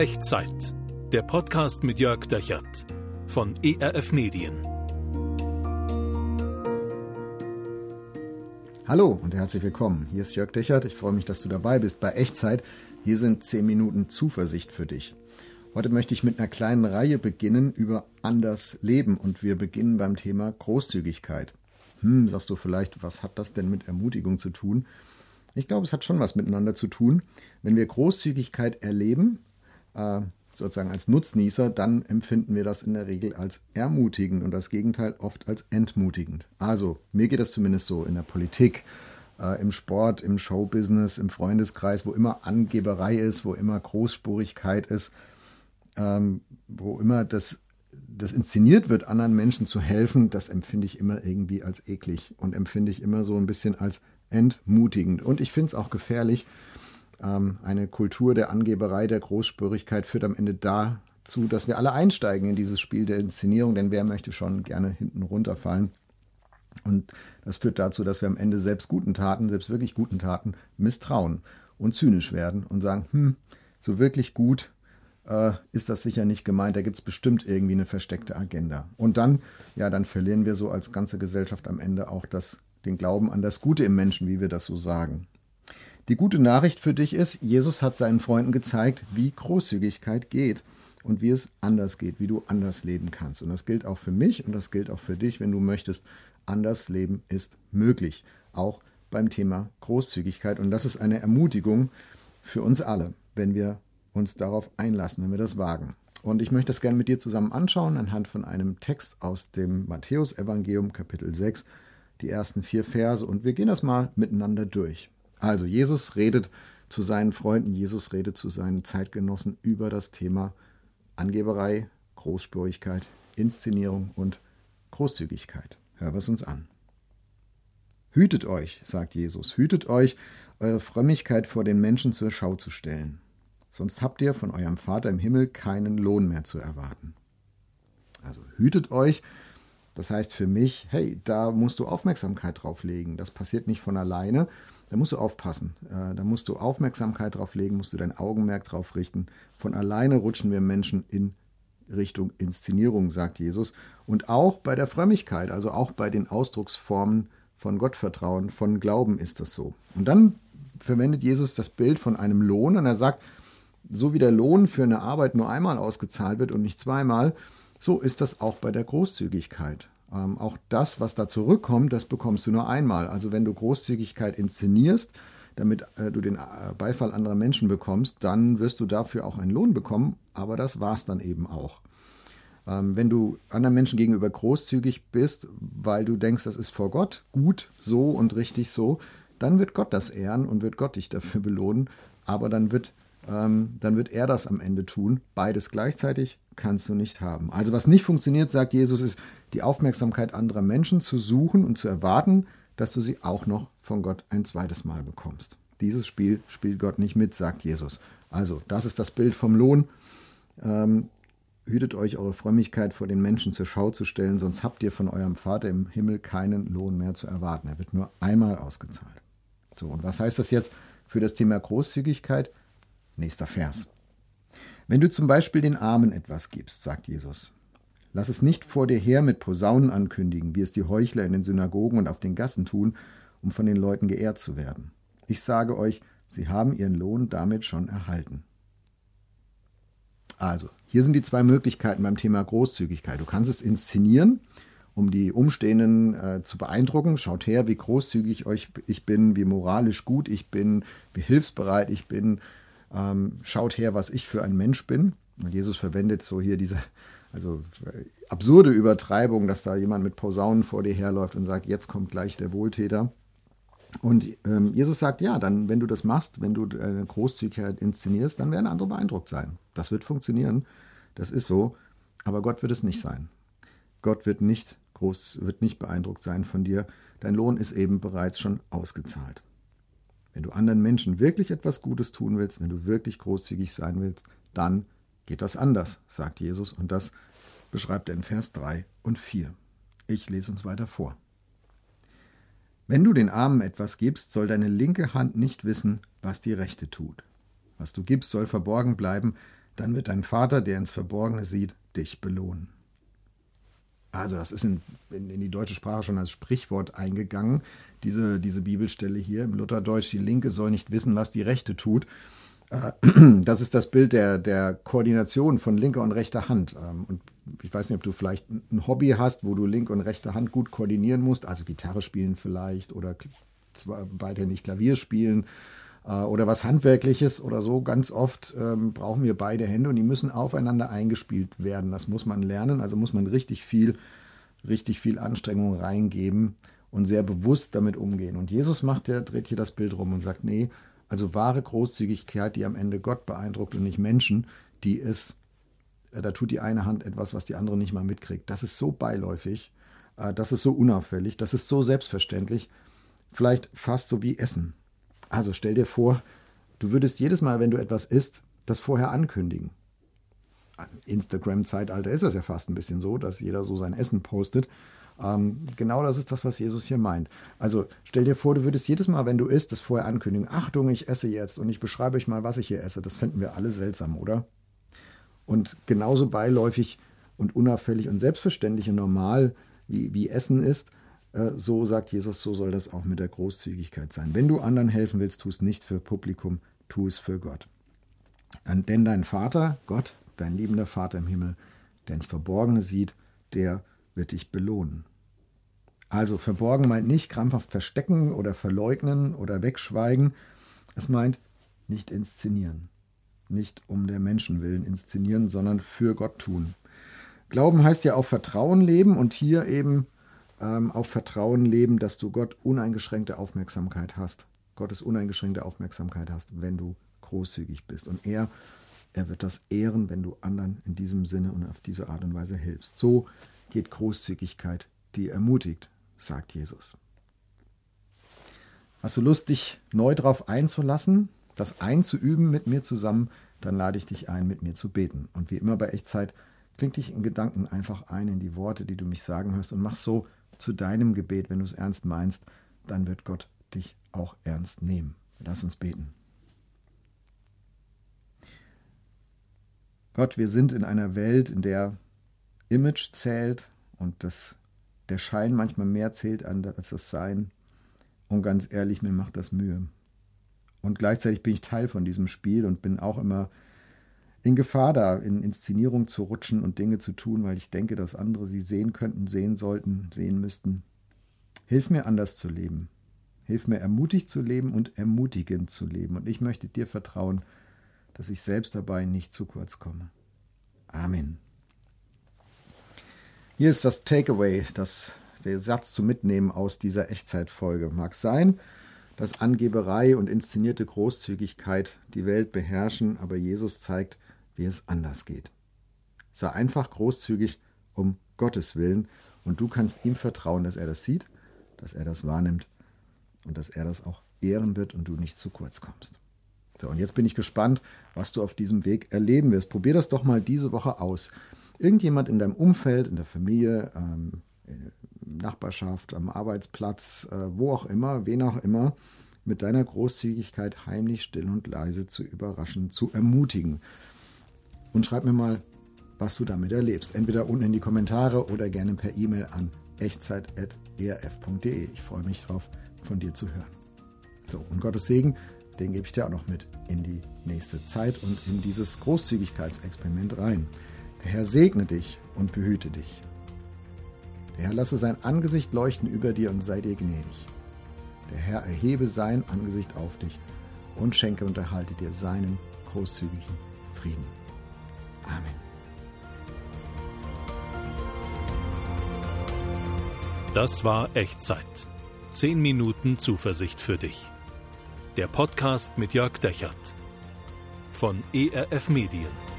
Echtzeit. Der Podcast mit Jörg Dechert von ERF Medien. Hallo und herzlich willkommen. Hier ist Jörg Dechert. Ich freue mich, dass du dabei bist bei Echtzeit. Hier sind 10 Minuten Zuversicht für dich. Heute möchte ich mit einer kleinen Reihe beginnen über anders Leben und wir beginnen beim Thema Großzügigkeit. Hm, sagst du vielleicht, was hat das denn mit Ermutigung zu tun? Ich glaube, es hat schon was miteinander zu tun. Wenn wir Großzügigkeit erleben, äh, sozusagen als Nutznießer, dann empfinden wir das in der Regel als ermutigend und das Gegenteil oft als entmutigend. Also, mir geht das zumindest so in der Politik, äh, im Sport, im Showbusiness, im Freundeskreis, wo immer Angeberei ist, wo immer Großspurigkeit ist, ähm, wo immer das, das inszeniert wird, anderen Menschen zu helfen, das empfinde ich immer irgendwie als eklig und empfinde ich immer so ein bisschen als entmutigend. Und ich finde es auch gefährlich. Ähm, eine Kultur der Angeberei, der Großspurigkeit führt am Ende dazu, dass wir alle einsteigen in dieses Spiel der Inszenierung, denn wer möchte schon gerne hinten runterfallen? Und das führt dazu, dass wir am Ende selbst guten Taten, selbst wirklich guten Taten misstrauen und zynisch werden und sagen, hm, so wirklich gut äh, ist das sicher nicht gemeint, da gibt es bestimmt irgendwie eine versteckte Agenda. Und dann, ja, dann verlieren wir so als ganze Gesellschaft am Ende auch das den Glauben an das Gute im Menschen, wie wir das so sagen. Die gute Nachricht für dich ist, Jesus hat seinen Freunden gezeigt, wie Großzügigkeit geht und wie es anders geht, wie du anders leben kannst. Und das gilt auch für mich und das gilt auch für dich, wenn du möchtest. Anders leben ist möglich, auch beim Thema Großzügigkeit. Und das ist eine Ermutigung für uns alle, wenn wir uns darauf einlassen, wenn wir das wagen. Und ich möchte das gerne mit dir zusammen anschauen, anhand von einem Text aus dem Matthäusevangelium Kapitel 6, die ersten vier Verse und wir gehen das mal miteinander durch. Also Jesus redet zu seinen Freunden, Jesus redet zu seinen Zeitgenossen über das Thema Angeberei, Großspurigkeit, Inszenierung und Großzügigkeit. Hör es uns an. Hütet euch, sagt Jesus, hütet euch, eure Frömmigkeit vor den Menschen zur Schau zu stellen. Sonst habt ihr von eurem Vater im Himmel keinen Lohn mehr zu erwarten. Also hütet euch, das heißt für mich, hey, da musst du Aufmerksamkeit drauf legen. Das passiert nicht von alleine. Da musst du aufpassen. Äh, da musst du Aufmerksamkeit drauf legen, musst du dein Augenmerk drauf richten. Von alleine rutschen wir Menschen in Richtung Inszenierung, sagt Jesus. Und auch bei der Frömmigkeit, also auch bei den Ausdrucksformen von Gottvertrauen, von Glauben ist das so. Und dann verwendet Jesus das Bild von einem Lohn und er sagt, so wie der Lohn für eine Arbeit nur einmal ausgezahlt wird und nicht zweimal, so ist das auch bei der Großzügigkeit. Ähm, auch das, was da zurückkommt, das bekommst du nur einmal. Also wenn du Großzügigkeit inszenierst, damit äh, du den äh, Beifall anderer Menschen bekommst, dann wirst du dafür auch einen Lohn bekommen, aber das war es dann eben auch. Ähm, wenn du anderen Menschen gegenüber großzügig bist, weil du denkst, das ist vor Gott gut so und richtig so, dann wird Gott das ehren und wird Gott dich dafür belohnen, aber dann wird ähm, dann wird er das am Ende tun. Beides gleichzeitig kannst du nicht haben. Also was nicht funktioniert, sagt Jesus, ist die Aufmerksamkeit anderer Menschen zu suchen und zu erwarten, dass du sie auch noch von Gott ein zweites Mal bekommst. Dieses Spiel spielt Gott nicht mit, sagt Jesus. Also, das ist das Bild vom Lohn. Ähm, hütet euch, eure Frömmigkeit vor den Menschen zur Schau zu stellen, sonst habt ihr von eurem Vater im Himmel keinen Lohn mehr zu erwarten. Er wird nur einmal ausgezahlt. So, und was heißt das jetzt für das Thema Großzügigkeit? Nächster Vers. Wenn du zum Beispiel den Armen etwas gibst, sagt Jesus, lass es nicht vor dir her mit Posaunen ankündigen, wie es die Heuchler in den Synagogen und auf den Gassen tun, um von den Leuten geehrt zu werden. Ich sage euch, sie haben ihren Lohn damit schon erhalten. Also, hier sind die zwei Möglichkeiten beim Thema Großzügigkeit. Du kannst es inszenieren, um die Umstehenden äh, zu beeindrucken. Schaut her, wie großzügig ich bin, wie moralisch gut ich bin, wie hilfsbereit ich bin, ähm, schaut her, was ich für ein Mensch bin. Und Jesus verwendet so hier diese also absurde Übertreibung, dass da jemand mit Posaunen vor dir herläuft und sagt, jetzt kommt gleich der Wohltäter. Und ähm, Jesus sagt, ja, dann, wenn du das machst, wenn du eine Großzügigkeit inszenierst, dann werden andere beeindruckt sein. Das wird funktionieren. Das ist so. Aber Gott wird es nicht sein. Gott wird nicht groß, wird nicht beeindruckt sein von dir. Dein Lohn ist eben bereits schon ausgezahlt. Wenn du anderen Menschen wirklich etwas Gutes tun willst, wenn du wirklich großzügig sein willst, dann geht das anders, sagt Jesus. Und das beschreibt er in Vers 3 und 4. Ich lese uns weiter vor. Wenn du den Armen etwas gibst, soll deine linke Hand nicht wissen, was die rechte tut. Was du gibst, soll verborgen bleiben, dann wird dein Vater, der ins Verborgene sieht, dich belohnen. Also das ist in, in, in, die deutsche Sprache schon als Sprichwort eingegangen, diese, diese Bibelstelle hier im Lutherdeutsch, die Linke soll nicht wissen, was die Rechte tut. Das ist das Bild der, der Koordination von linker und rechter Hand. Ähm, und ich weiß nicht, ob du vielleicht ein Hobby hast, wo du linke und rechte Hand gut koordinieren musst, also Gitarre spielen vielleicht oder beidhändig Klavier spielen äh, oder was Handwerkliches oder so. Ganz oft ähm, brauchen wir beide Hände und die müssen aufeinander eingespielt werden. Das muss man lernen, also muss man richtig viel, richtig viel Anstrengung reingeben und sehr bewusst damit umgehen. Und Jesus macht, der dreht hier das Bild rum und sagt, nee, also wahre Großzügigkeit, die am Ende Gott beeindruckt und nicht Menschen, die ist, äh, da tut die eine Hand etwas, was die andere nicht mal mitkriegt. Das ist so beiläufig, äh, das ist so unauffällig, das ist so selbstverständlich, vielleicht fast so wie Essen. Also stell dir vor, du würdest jedes Mal, wenn du etwas isst, das vorher ankündigen. Also Instagram-Zeitalter ist das ja fast ein bisschen so, dass jeder so sein Essen postet. Ähm, genau das ist das, was Jesus hier meint. Also stell dir vor, du würdest jedes Mal, wenn du isst, das vorher ankündigen. Achtung, ich esse jetzt und ich beschreibe euch mal, was ich hier esse. Das fänden wir alle seltsam, oder? Und genauso beiläufig und unauffällig und selbstverständlich und normal wie, wie Essen ist, äh, so sagt Jesus, so soll das auch mit der Großzügigkeit sein. Wenn du anderen helfen willst, tu es nicht für Publikum, tu es für Gott. Denn dein Vater, Gott, dein liebender Vater im Himmel, der ins Verborgene sieht, der wird dich belohnen. Also verborgen meint nicht krampfhaft verstecken oder verleugnen oder wegschweigen. Es meint nicht inszenieren. Nicht um der Menschen willen inszenieren, sondern für Gott tun. Glauben heißt ja auf Vertrauen leben und hier eben ähm, auf Vertrauen leben, dass du Gott uneingeschränkte Aufmerksamkeit hast. Gottes uneingeschränkte Aufmerksamkeit hast, wenn du großzügig bist. Und er, er wird das ehren, wenn du anderen in diesem Sinne und auf diese Art und Weise hilfst. So geht Großzügigkeit, die ermutigt, sagt Jesus. Hast du Lust, dich neu darauf einzulassen, das einzuüben mit mir zusammen, dann lade ich dich ein, mit mir zu beten. Und wie immer bei Echtzeit, kling dich in Gedanken einfach ein in die Worte, die du mich sagen hörst und mach so zu deinem Gebet, wenn du es ernst meinst, dann wird Gott dich auch ernst nehmen. Lass uns beten. Gott, wir sind in einer Welt, in der Image zählt und das, der Schein manchmal mehr zählt als das Sein. Und ganz ehrlich, mir macht das Mühe. Und gleichzeitig bin ich Teil von diesem Spiel und bin auch immer in Gefahr, da in Inszenierung zu rutschen und Dinge zu tun, weil ich denke, dass andere sie sehen könnten, sehen sollten, sehen müssten. Hilf mir anders zu leben. Hilf mir ermutigt zu leben und ermutigend zu leben. Und ich möchte dir vertrauen, dass ich selbst dabei nicht zu kurz komme. Amen. Hier ist das Takeaway, das, der Satz zu mitnehmen aus dieser Echtzeitfolge. Mag sein, dass Angeberei und inszenierte Großzügigkeit die Welt beherrschen, aber Jesus zeigt, wie es anders geht. Sei einfach großzügig um Gottes Willen und du kannst ihm vertrauen, dass er das sieht, dass er das wahrnimmt und dass er das auch ehren wird und du nicht zu kurz kommst. So, und jetzt bin ich gespannt, was du auf diesem Weg erleben wirst. Probier das doch mal diese Woche aus irgendjemand in deinem Umfeld, in der Familie, ähm, Nachbarschaft, am Arbeitsplatz, äh, wo auch immer, wen auch immer, mit deiner Großzügigkeit heimlich, still und leise zu überraschen, zu ermutigen. Und schreib mir mal, was du damit erlebst. Entweder unten in die Kommentare oder gerne per E-Mail an echtzeit.erf.de. Ich freue mich drauf, von dir zu hören. So, und Gottes Segen, den gebe ich dir auch noch mit in die nächste Zeit und in dieses Großzügigkeitsexperiment rein. Der Herr segne dich und behüte dich. Der Herr lasse sein Angesicht leuchten über dir und sei dir gnädig. Der Herr erhebe sein Angesicht auf dich und schenke und erhalte dir seinen großzügigen Frieden. Amen. Das war Echtzeit. Zehn Minuten Zuversicht für dich. Der Podcast mit Jörg Dechert von ERF Medien.